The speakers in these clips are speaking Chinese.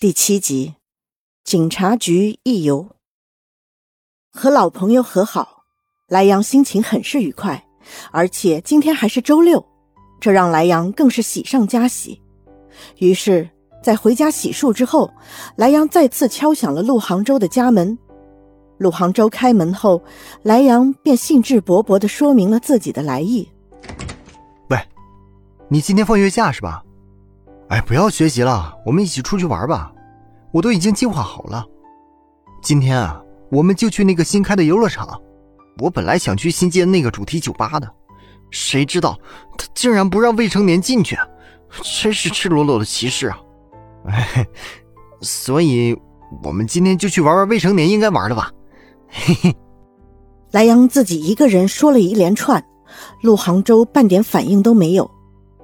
第七集，警察局一游。和老朋友和好，莱阳心情很是愉快，而且今天还是周六，这让莱阳更是喜上加喜。于是，在回家洗漱之后，莱阳再次敲响了陆杭州的家门。陆杭州开门后，莱阳便兴致勃勃的说明了自己的来意：“喂，你今天放月假是吧？”哎，不要学习了，我们一起出去玩吧。我都已经计划好了。今天啊，我们就去那个新开的游乐场。我本来想去新建那个主题酒吧的，谁知道他竟然不让未成年进去，真是赤裸裸的歧视啊！哎，所以我们今天就去玩玩未成年应该玩的吧。嘿嘿。莱阳自己一个人说了一连串，陆杭州半点反应都没有，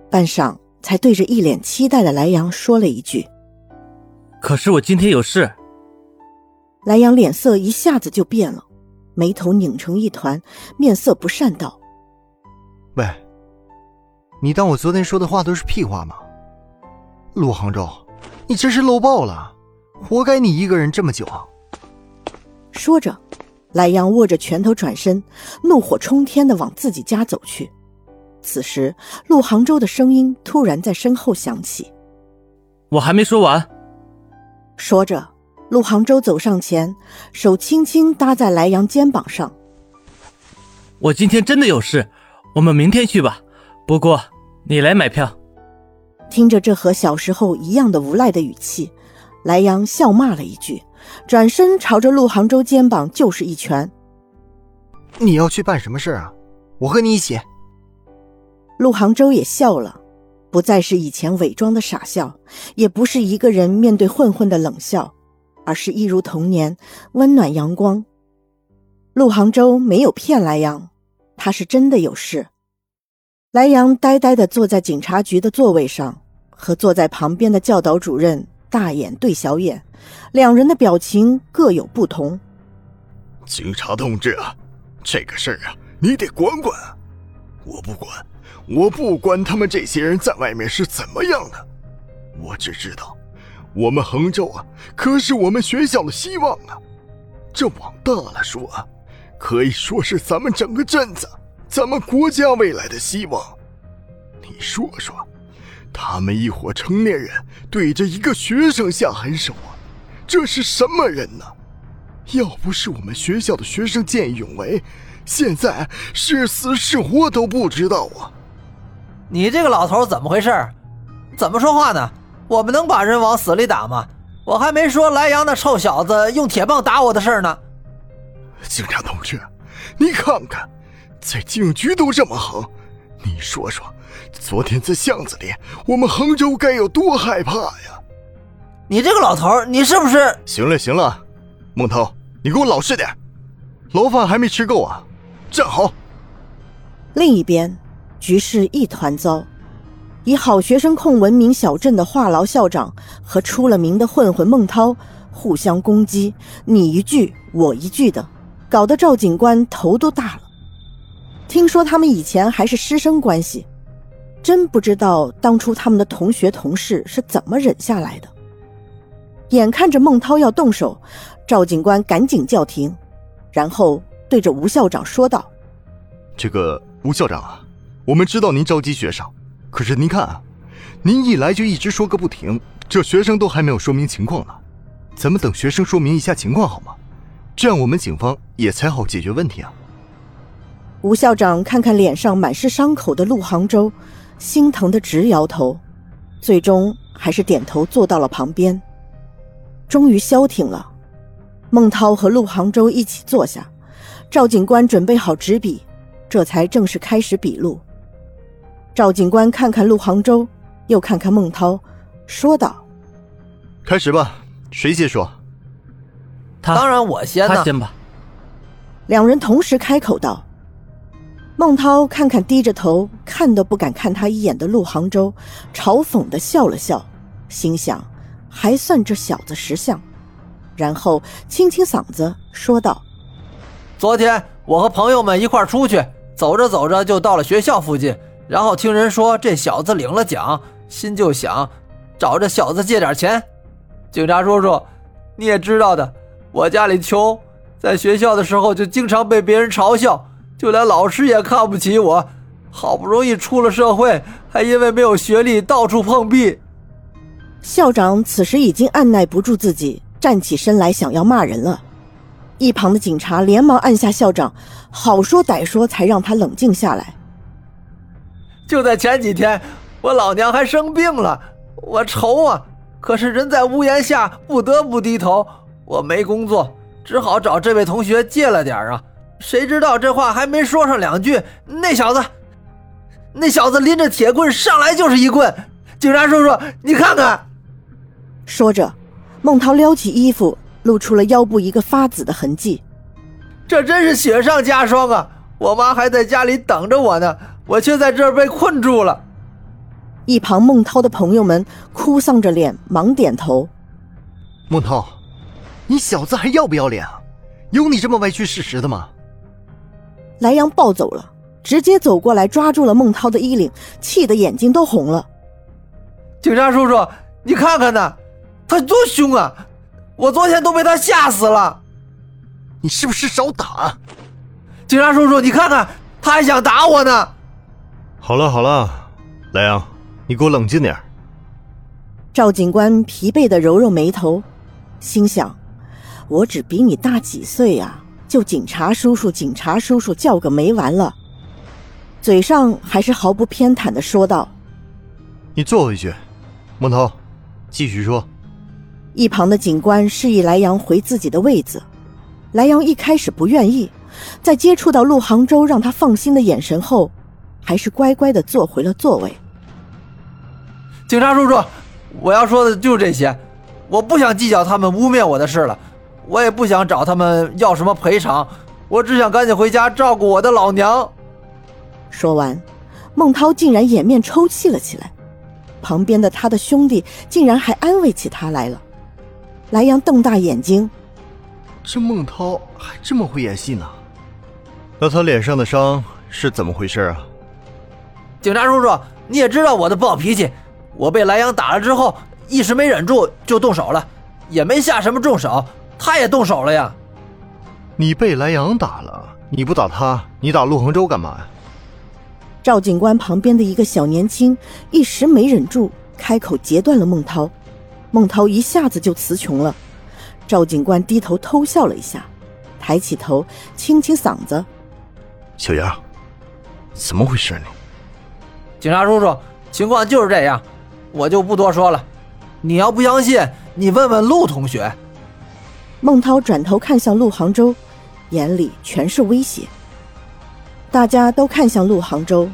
半晌。才对着一脸期待的莱阳说了一句：“可是我今天有事。”莱阳脸色一下子就变了，眉头拧成一团，面色不善道：“喂，你当我昨天说的话都是屁话吗？陆杭州，你真是漏爆了，活该你一个人这么久。”说着，莱阳握着拳头转身，怒火冲天的往自己家走去。此时，陆杭州的声音突然在身后响起：“我还没说完。”说着，陆杭州走上前，手轻轻搭在莱阳肩膀上：“我今天真的有事，我们明天去吧。不过，你来买票。”听着这和小时候一样的无赖的语气，莱阳笑骂了一句，转身朝着陆杭州肩膀就是一拳：“你要去办什么事啊？我和你一起。”陆杭州也笑了，不再是以前伪装的傻笑，也不是一个人面对混混的冷笑，而是一如童年温暖阳光。陆杭州没有骗莱阳，他是真的有事。莱阳呆呆地坐在警察局的座位上，和坐在旁边的教导主任大眼对小眼，两人的表情各有不同。警察同志啊，这个事儿啊，你得管管，我不管。我不管他们这些人在外面是怎么样的，我只知道，我们衡州啊，可是我们学校的希望啊。这往大了说，可以说是咱们整个镇子、咱们国家未来的希望。你说说，他们一伙成年人对着一个学生下狠手啊，这是什么人呢？要不是我们学校的学生见义勇为，现在是死是活都不知道啊。你这个老头怎么回事？怎么说话呢？我们能把人往死里打吗？我还没说莱阳那臭小子用铁棒打我的事呢。警察同志，你看看，在警局都这么横，你说说，昨天在巷子里，我们横州该有多害怕呀？你这个老头，你是不是？行了行了，孟涛，你给我老实点，牢饭还没吃够啊！站好。另一边。局势一团糟，以好学生控闻名小镇的话痨校长和出了名的混混孟涛互相攻击，你一句我一句的，搞得赵警官头都大了。听说他们以前还是师生关系，真不知道当初他们的同学同事是怎么忍下来的。眼看着孟涛要动手，赵警官赶紧叫停，然后对着吴校长说道：“这个吴校长啊。”我们知道您着急学生，可是您看啊，您一来就一直说个不停，这学生都还没有说明情况呢。咱们等学生说明一下情况好吗？这样我们警方也才好解决问题啊。吴校长看看脸上满是伤口的陆杭州，心疼的直摇头，最终还是点头坐到了旁边。终于消停了，孟涛和陆杭州一起坐下，赵警官准备好纸笔，这才正式开始笔录。赵警官看看陆杭州，又看看孟涛，说道：“开始吧，谁先说？”“他当然我先。”“他先吧。”两人同时开口道。孟涛看看低着头、看都不敢看他一眼的陆杭州，嘲讽的笑了笑，心想：“还算这小子识相。”然后清清嗓子说道：“昨天我和朋友们一块出去，走着走着就到了学校附近。”然后听人说这小子领了奖，心就想找这小子借点钱，警察叔叔，你也知道的，我家里穷，在学校的时候就经常被别人嘲笑，就连老师也看不起我。好不容易出了社会，还因为没有学历到处碰壁。校长此时已经按耐不住自己，站起身来想要骂人了。一旁的警察连忙按下校长，好说歹说才让他冷静下来。就在前几天，我老娘还生病了，我愁啊！可是人在屋檐下，不得不低头。我没工作，只好找这位同学借了点啊。谁知道这话还没说上两句，那小子，那小子拎着铁棍上来就是一棍。警察叔叔，你看看。说着，孟涛撩起衣服，露出了腰部一个发紫的痕迹。这真是雪上加霜啊！我妈还在家里等着我呢。我却在这儿被困住了。一旁孟涛的朋友们哭丧着脸，忙点头。孟涛，你小子还要不要脸啊？有你这么歪曲事实的吗？莱阳暴走了，直接走过来抓住了孟涛的衣领，气得眼睛都红了。警察叔叔，你看看呢，他多凶啊！我昨天都被他吓死了。你是不是少打？警察叔叔，你看看，他还想打我呢。好了好了，莱阳，你给我冷静点。赵警官疲惫的揉揉眉头，心想：我只比你大几岁呀，就警察叔叔、警察叔叔叫个没完了。嘴上还是毫不偏袒的说道：“你坐回去，孟涛，继续说。”一旁的警官示意莱阳回自己的位子。莱阳一开始不愿意，在接触到陆杭州让他放心的眼神后。还是乖乖的坐回了座位。警察叔叔，我要说的就这些，我不想计较他们污蔑我的事了，我也不想找他们要什么赔偿，我只想赶紧回家照顾我的老娘。说完，孟涛竟然掩面抽泣了起来，旁边的他的兄弟竟然还安慰起他来了。莱阳瞪大眼睛，这孟涛还这么会演戏呢？那他脸上的伤是怎么回事啊？警察叔叔，你也知道我的暴脾气，我被莱阳打了之后，一时没忍住就动手了，也没下什么重手，他也动手了呀。你被莱阳打了，你不打他，你打陆恒洲干嘛呀？赵警官旁边的一个小年轻一时没忍住，开口截断了孟涛，孟涛一下子就词穷了。赵警官低头偷笑了一下，抬起头，清清嗓子：“小杨，怎么回事呢？”警察叔叔，情况就是这样，我就不多说了。你要不相信，你问问陆同学。孟涛转头看向陆杭州，眼里全是威胁。大家都看向陆杭州，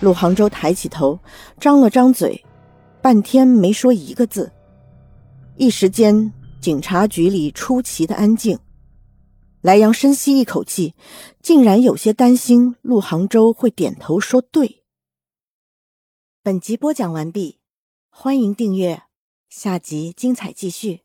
陆杭州抬起头，张了张嘴，半天没说一个字。一时间，警察局里出奇的安静。莱阳深吸一口气，竟然有些担心陆杭州会点头说对。本集播讲完毕，欢迎订阅，下集精彩继续。